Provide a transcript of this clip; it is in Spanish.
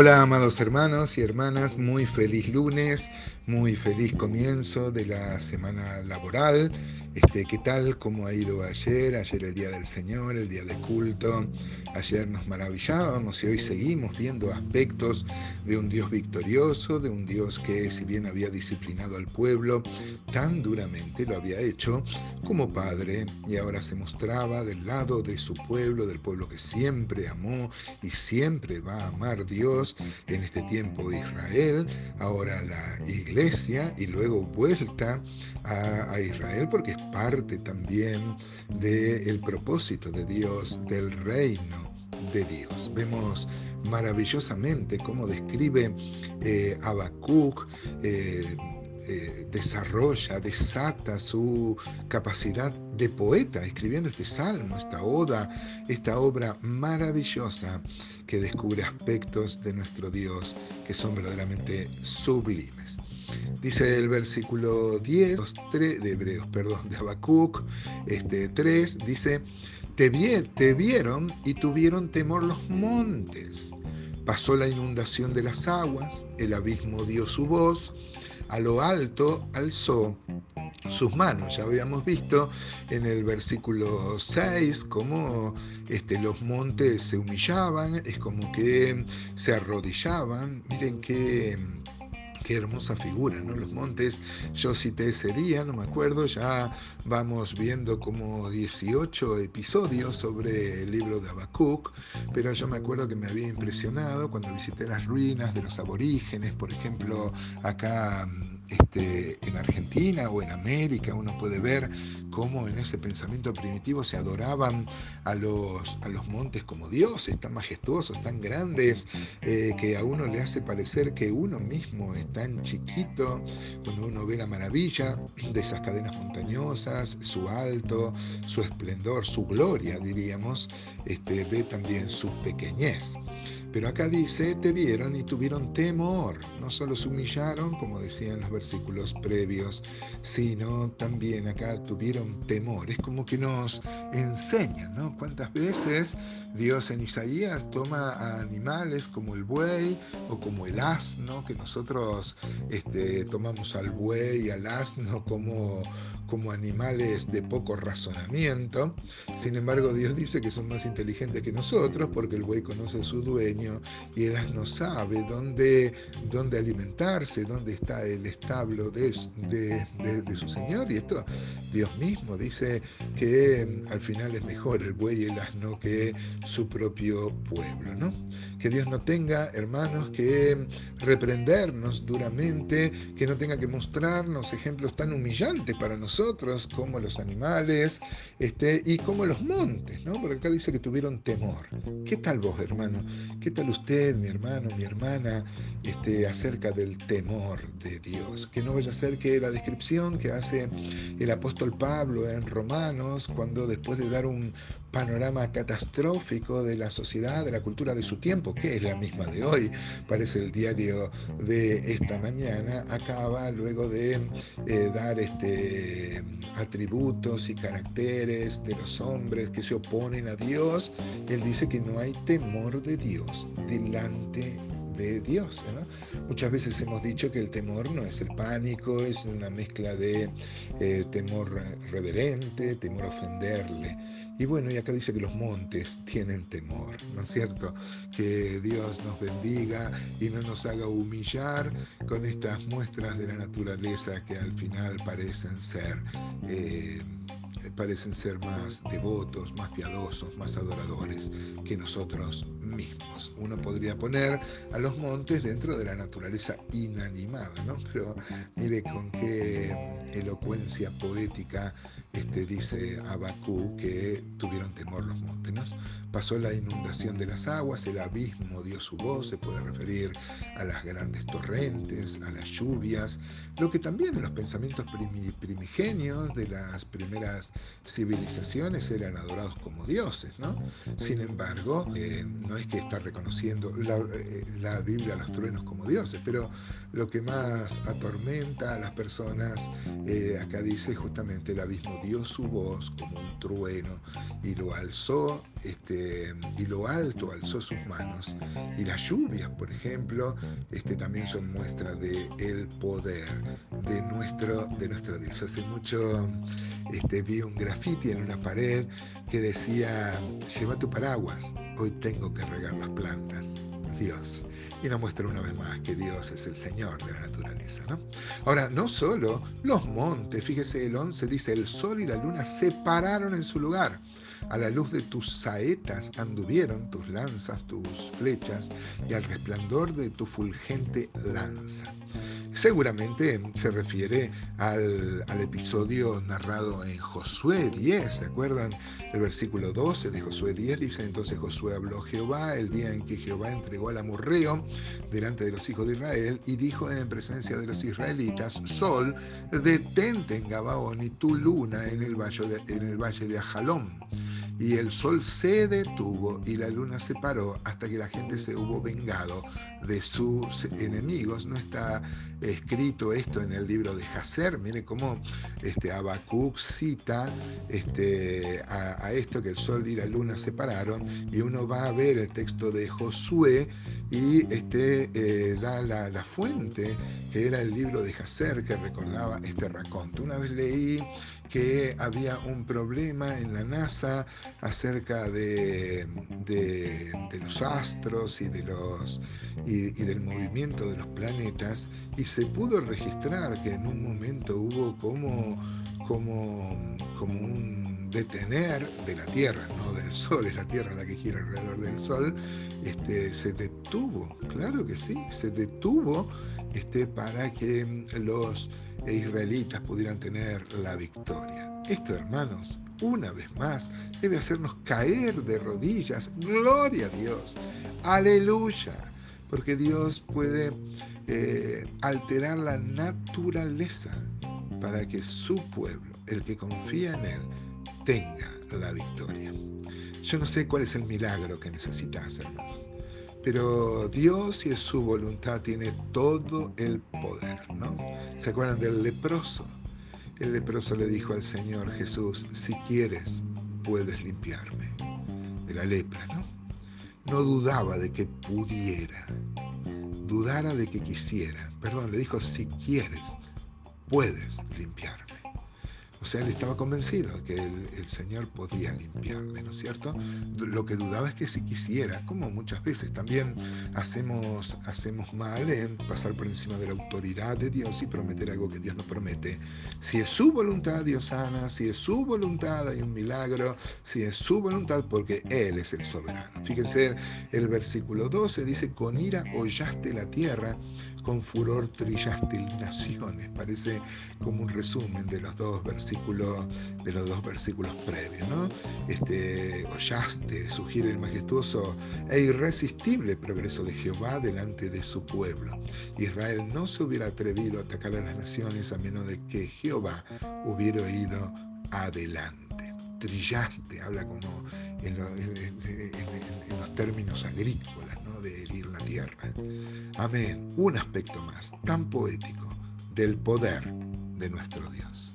Hola amados hermanos y hermanas, muy feliz lunes, muy feliz comienzo de la semana laboral. Este, ¿Qué tal? ¿Cómo ha ido ayer? Ayer el Día del Señor, el Día de culto. Ayer nos maravillábamos y hoy seguimos viendo aspectos de un Dios victorioso, de un Dios que si bien había disciplinado al pueblo, tan duramente lo había hecho como Padre y ahora se mostraba del lado de su pueblo, del pueblo que siempre amó y siempre va a amar Dios en este tiempo Israel, ahora la iglesia y luego vuelta a, a Israel porque es parte también del propósito de Dios, del reino de Dios. Vemos maravillosamente cómo describe eh. Eh, eh, desarrolla, desata su capacidad de poeta, escribiendo este salmo, esta oda, esta obra maravillosa que descubre aspectos de nuestro Dios que son verdaderamente sublimes. Dice el versículo 10 de Hebreos, perdón, de Habacuc este, 3, dice, te, te vieron y tuvieron temor los montes. Pasó la inundación de las aguas, el abismo dio su voz, a lo alto alzó sus manos. Ya habíamos visto en el versículo 6 cómo este, los montes se humillaban, es como que se arrodillaban. Miren qué qué hermosa figura, ¿no? Los montes, yo cité ese día, no me acuerdo, ya vamos viendo como 18 episodios sobre el libro de Habacuc, pero yo me acuerdo que me había impresionado cuando visité las ruinas de los aborígenes, por ejemplo, acá este, en Argentina o en América, uno puede ver cómo en ese pensamiento primitivo se adoraban a los, a los montes como dioses, tan majestuosos, tan grandes, eh, que a uno le hace parecer que uno mismo es tan chiquito cuando uno ve la maravilla de esas cadenas montañosas, su alto, su esplendor, su gloria, diríamos, este, ve también su pequeñez. Pero acá dice, te vieron y tuvieron temor. No solo se humillaron, como decían los versículos previos, sino también acá tuvieron temor. Es como que nos enseñan, ¿no? Cuántas veces Dios en Isaías toma a animales como el buey o como el asno, que nosotros este, tomamos al buey y al asno como, como animales de poco razonamiento. Sin embargo, Dios dice que son más inteligentes que nosotros porque el buey conoce a su dueño y el asno sabe dónde, dónde alimentarse, dónde está el establo de, de, su Señor. Y esto Dios mismo dice que mm, al final es mejor el buey y el asno que su propio pueblo. ¿no? Que Dios no tenga, hermanos, que reprendernos duramente, que no tenga que mostrarnos ejemplos tan humillantes para nosotros como los animales este, y como los montes, ¿no? porque acá dice que tuvieron temor. ¿Qué tal vos, hermano? ¿Qué tal usted, mi hermano, mi hermana, este, acerca del temor de Dios? Que no vaya a ser que la descripción que hace el apóstol Pablo en Romanos, cuando después de dar un panorama catastrófico de la sociedad, de la cultura de su tiempo, que es la misma de hoy, parece el diario de esta mañana, acaba luego de eh, dar este, atributos y caracteres de los hombres que se oponen a Dios, él dice que no hay temor de Dios delante Dios. Muchas veces hemos dicho que el temor no es el pánico, es una mezcla de eh, temor reverente, temor ofenderle. Y bueno, y acá dice que los montes tienen temor, ¿no es cierto? Que Dios nos bendiga y no nos haga humillar con estas muestras de la naturaleza que al final parecen ser... Eh, parecen ser más devotos, más piadosos, más adoradores que nosotros mismos. Uno podría poner a los montes dentro de la naturaleza inanimada, ¿no? Pero mire con qué elocuencia poética este, dice Abacú que tuvieron temor los montes. ¿no? Pasó la inundación de las aguas, el abismo dio su voz, se puede referir a las grandes torrentes, a las lluvias, lo que también en los pensamientos primigenios de las primeras civilizaciones eran adorados como dioses. ¿no? Sin embargo, eh, no es que está reconociendo la, eh, la Biblia a los truenos como dioses, pero lo que más atormenta a las personas eh, acá dice justamente el abismo dio su voz como un trueno y lo alzó, este, y lo alto alzó sus manos. Y las lluvias, por ejemplo, este, también son muestras de el poder de nuestro, de nuestro Dios. Hace mucho este, vi un grafiti en una pared que decía, lleva tu paraguas, hoy tengo que regar las plantas. Dios. Y nos muestra una vez más que Dios es el Señor de la naturaleza. ¿no? Ahora, no solo los montes, fíjese el 11 dice, el sol y la luna se pararon en su lugar. A la luz de tus saetas anduvieron tus lanzas, tus flechas, y al resplandor de tu fulgente lanza. Seguramente se refiere al, episodio narrado en Josué 10, ¿se acuerdan? El versículo 12 de Josué 10 dice, entonces Josué habló Jehová el día en que Jehová entregó al amorreo delante de los hijos de Israel y dijo en presencia de los israelitas, Sol, detente en Gabaón y tu luna en el valle de, en el valle de Ajalón y el sol se detuvo y la luna se paró hasta que la gente se hubo vengado de sus enemigos. No está escrito esto en el libro de Hacer. Mire cómo este, Habacuc cita este, a, esto que el sol y la luna se pararon y uno va a ver el texto de Josué y este, eh, da la, fuente que era el libro de Hacer que recordaba este raconto. Una vez leí que había un problema en la NASA acerca de, de, los astros y, de los, y, del movimiento de los planetas y se pudo registrar que en un momento hubo como, como, como un detener de la Tierra, no del Sol, es la Tierra la que gira alrededor del Sol, este, se detuvo, claro que sí, se detuvo este, para que los israelitas pudieran tener la victoria. Esto, hermanos, una vez más, debe hacernos caer de rodillas. Gloria a Dios. Aleluya. Porque Dios puede eh, alterar la naturaleza para que su pueblo, el que confía en Él, tenga la victoria. Yo no sé cuál es el milagro que necesitas, hermano. Pero Dios y su voluntad tiene todo el poder, ¿no? ¿Se acuerdan del leproso? El leproso le dijo al Señor Jesús, si quieres, puedes limpiarme de la lepra, ¿no? No dudaba de que pudiera, dudara de que quisiera. Perdón, le dijo, si quieres, puedes limpiarme. O sea, él estaba convencido que el, Señor podía limpiarle, ¿no es cierto? Lo que dudaba es que si quisiera, como muchas veces también hacemos, hacemos mal en pasar por encima de la autoridad de Dios y prometer algo que Dios no promete. Si es su voluntad, Dios sana, si es su voluntad, hay un milagro, si es su voluntad, porque Él es el soberano. Fíjense, el versículo 12 dice, con ira hollaste la tierra con furor trillaste naciones. Parece como un resumen de los dos versículos, de los dos versículos previos, ¿no? Este, hollaste, sugiere el majestuoso e irresistible progreso de Jehová delante de su pueblo. Israel no se hubiera atrevido a atacar a las naciones a menos de que Jehová hubiera ido adelante. Trillaste, habla como en, los términos agrícolas de herir la tierra. Amén. Un aspecto más, tan poético, del poder de nuestro Dios.